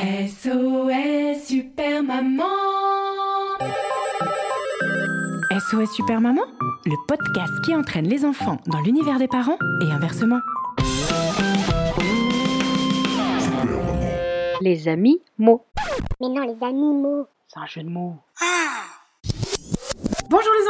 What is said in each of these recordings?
SOS Super Maman SOS Super Maman, le podcast qui entraîne les enfants dans l'univers des parents et inversement. Les amis mots. Mais non, les animaux. C'est un jeu de mots. Les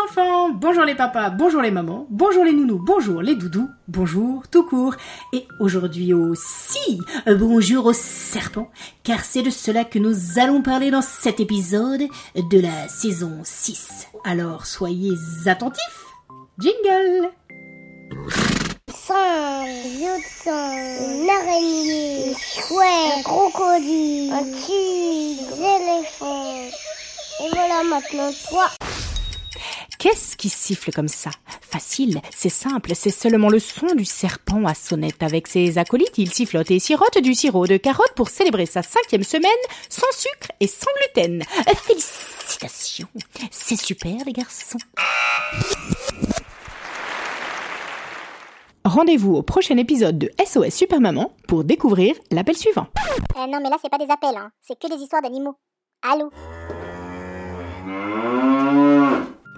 enfants, bonjour les papas, bonjour les mamans, bonjour les nounous, bonjour les doudous, bonjour tout court. Et aujourd'hui aussi, euh, bonjour aux serpents, car c'est de cela que nous allons parler dans cet épisode de la saison 6. Alors soyez attentifs. Jingle Singe, une araignée, chouette, un crocodile, un tigre, éléphants. Et voilà maintenant toi. Qu'est-ce qui siffle comme ça? Facile, c'est simple, c'est seulement le son du serpent à sonnette. Avec ses acolytes, il sifflote et sirote du sirop de carotte pour célébrer sa cinquième semaine sans sucre et sans gluten. Euh, Félicitations, c'est super les garçons. Rendez-vous au prochain épisode de SOS Super Maman pour découvrir l'appel suivant. Euh, non, mais là, c'est pas des appels, hein. c'est que des histoires d'animaux. Allô?